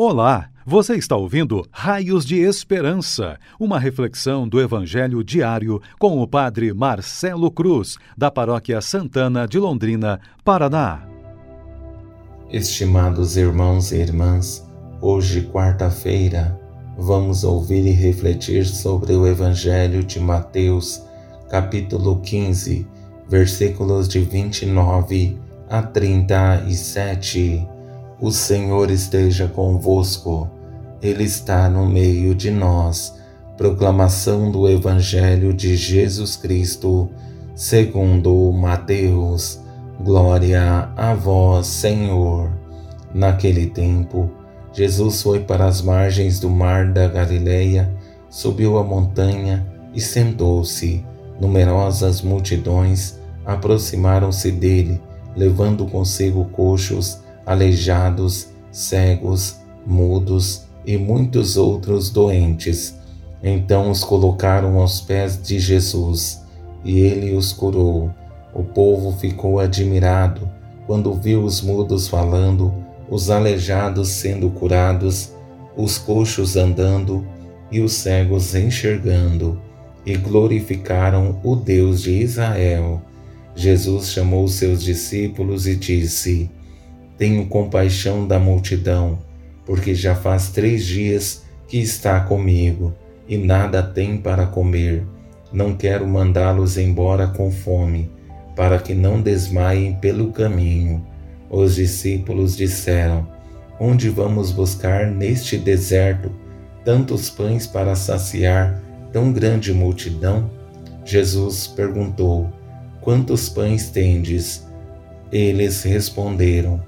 Olá, você está ouvindo Raios de Esperança, uma reflexão do Evangelho diário com o Padre Marcelo Cruz, da Paróquia Santana de Londrina, Paraná. Estimados irmãos e irmãs, hoje, quarta-feira, vamos ouvir e refletir sobre o Evangelho de Mateus, capítulo 15, versículos de 29 a 37 o Senhor esteja convosco, Ele está no meio de nós. Proclamação do Evangelho de Jesus Cristo, segundo Mateus. Glória a vós, Senhor. Naquele tempo, Jesus foi para as margens do mar da Galileia, subiu a montanha e sentou-se. Numerosas multidões aproximaram-se dele, levando consigo coxos, aleijados, cegos, mudos e muitos outros doentes. Então os colocaram aos pés de Jesus e ele os curou. O povo ficou admirado quando viu os mudos falando, os aleijados sendo curados, os coxos andando e os cegos enxergando, e glorificaram o Deus de Israel. Jesus chamou seus discípulos e disse: tenho compaixão da multidão, porque já faz três dias que está comigo e nada tem para comer. Não quero mandá-los embora com fome, para que não desmaiem pelo caminho. Os discípulos disseram: Onde vamos buscar neste deserto tantos pães para saciar tão grande multidão? Jesus perguntou: Quantos pães tendes? Eles responderam: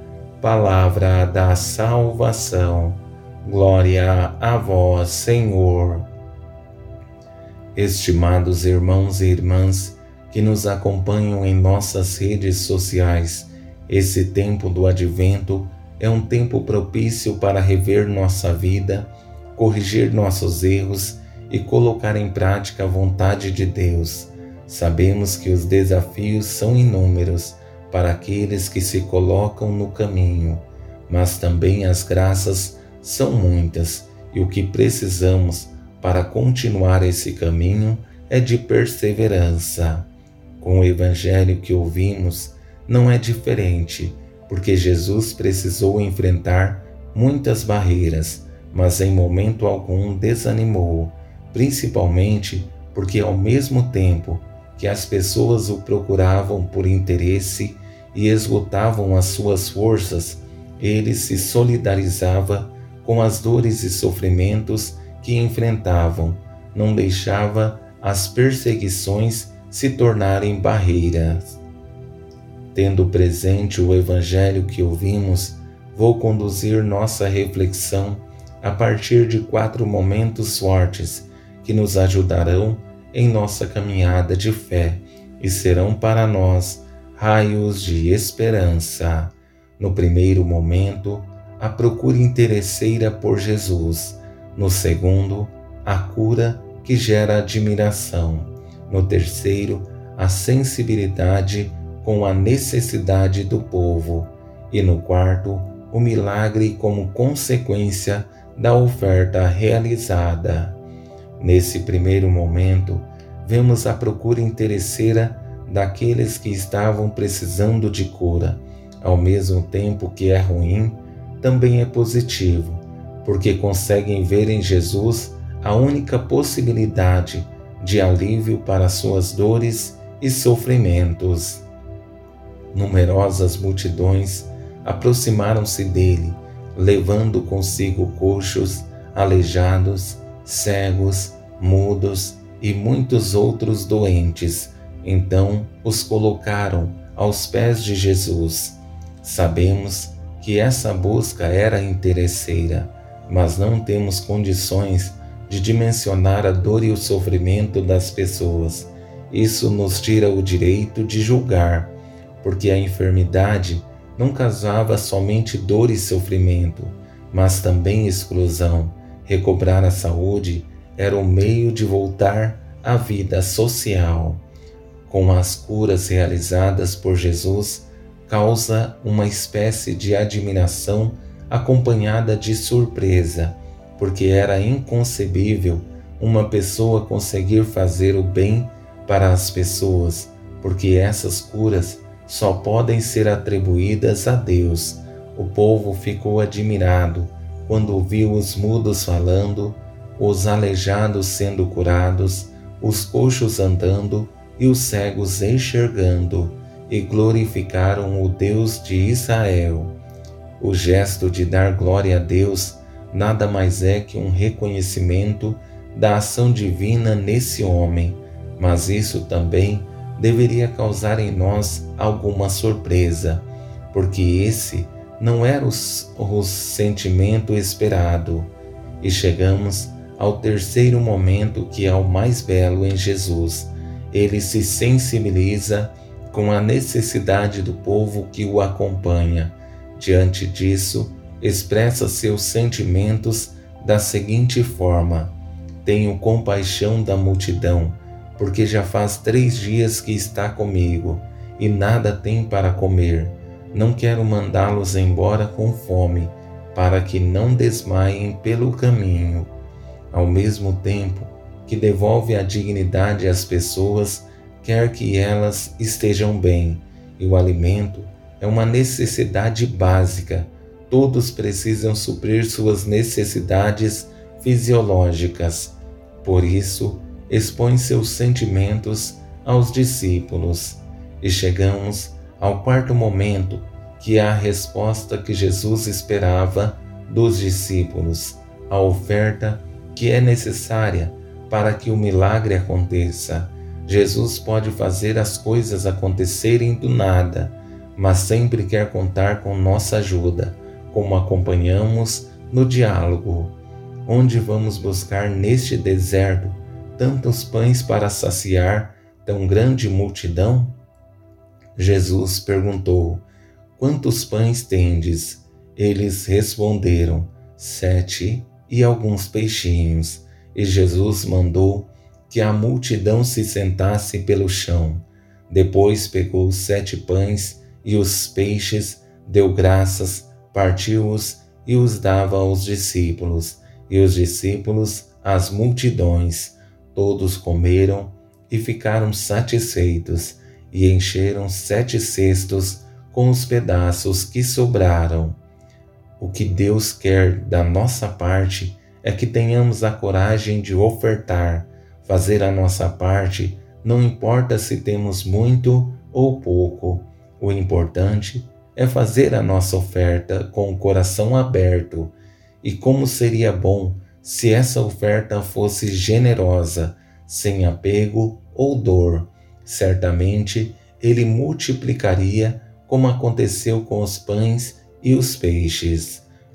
palavra da salvação. Glória a vós, Senhor. Estimados irmãos e irmãs que nos acompanham em nossas redes sociais, esse tempo do advento é um tempo propício para rever nossa vida, corrigir nossos erros e colocar em prática a vontade de Deus. Sabemos que os desafios são inúmeros para aqueles que se colocam no caminho, mas também as graças são muitas e o que precisamos para continuar esse caminho é de perseverança. Com o evangelho que ouvimos, não é diferente, porque Jesus precisou enfrentar muitas barreiras, mas em momento algum desanimou, principalmente porque, ao mesmo tempo que as pessoas o procuravam por interesse e esgotavam as suas forças, ele se solidarizava com as dores e sofrimentos que enfrentavam, não deixava as perseguições se tornarem barreiras. Tendo presente o Evangelho que ouvimos, vou conduzir nossa reflexão a partir de quatro momentos fortes que nos ajudarão em nossa caminhada de fé e serão para nós raios de esperança. No primeiro momento, a procura interesseira por Jesus. No segundo, a cura que gera admiração. No terceiro, a sensibilidade com a necessidade do povo. E no quarto, o milagre como consequência da oferta realizada. Nesse primeiro momento, vemos a procura interesseira daqueles que estavam precisando de cura. Ao mesmo tempo que é ruim, também é positivo, porque conseguem ver em Jesus a única possibilidade de alívio para suas dores e sofrimentos. Numerosas multidões aproximaram-se dele, levando consigo coxos, aleijados, cegos, mudos e muitos outros doentes então os colocaram aos pés de Jesus. Sabemos que essa busca era interesseira, mas não temos condições de dimensionar a dor e o sofrimento das pessoas. Isso nos tira o direito de julgar, porque a enfermidade não causava somente dor e sofrimento, mas também exclusão. Recobrar a saúde era o meio de voltar à vida social. Com as curas realizadas por Jesus, causa uma espécie de admiração acompanhada de surpresa, porque era inconcebível uma pessoa conseguir fazer o bem para as pessoas, porque essas curas só podem ser atribuídas a Deus. O povo ficou admirado quando viu os mudos falando, os aleijados sendo curados, os coxos andando e os cegos enxergando, e glorificaram o Deus de Israel. O gesto de dar glória a Deus nada mais é que um reconhecimento da ação divina nesse homem, mas isso também deveria causar em nós alguma surpresa, porque esse não era o, o sentimento esperado. E chegamos ao terceiro momento, que é o mais belo em Jesus. Ele se sensibiliza com a necessidade do povo que o acompanha Diante disso, expressa seus sentimentos da seguinte forma: Tenho compaixão da multidão, porque já faz três dias que está comigo e nada tem para comer. Não quero mandá-los embora com fome, para que não desmaiem pelo caminho. Ao mesmo tempo que devolve a dignidade às pessoas, quer que elas estejam bem, e o alimento é uma necessidade básica. Todos precisam suprir suas necessidades fisiológicas. Por isso, expõe seus sentimentos aos discípulos. E chegamos ao quarto momento, que é a resposta que Jesus esperava dos discípulos, a oferta que é necessária para que o milagre aconteça. Jesus pode fazer as coisas acontecerem do nada mas sempre quer contar com nossa ajuda, como acompanhamos no diálogo. Onde vamos buscar neste deserto tantos pães para saciar tão grande multidão? Jesus perguntou: Quantos pães tendes? Eles responderam: Sete e alguns peixinhos. E Jesus mandou que a multidão se sentasse pelo chão. Depois pegou sete pães e os peixes, deu graças, partiu-os e os dava aos discípulos, e os discípulos às multidões. Todos comeram e ficaram satisfeitos, e encheram sete cestos com os pedaços que sobraram. O que Deus quer da nossa parte é que tenhamos a coragem de ofertar, fazer a nossa parte, não importa se temos muito ou pouco o importante é fazer a nossa oferta com o coração aberto. E como seria bom se essa oferta fosse generosa, sem apego ou dor. Certamente ele multiplicaria, como aconteceu com os pães e os peixes.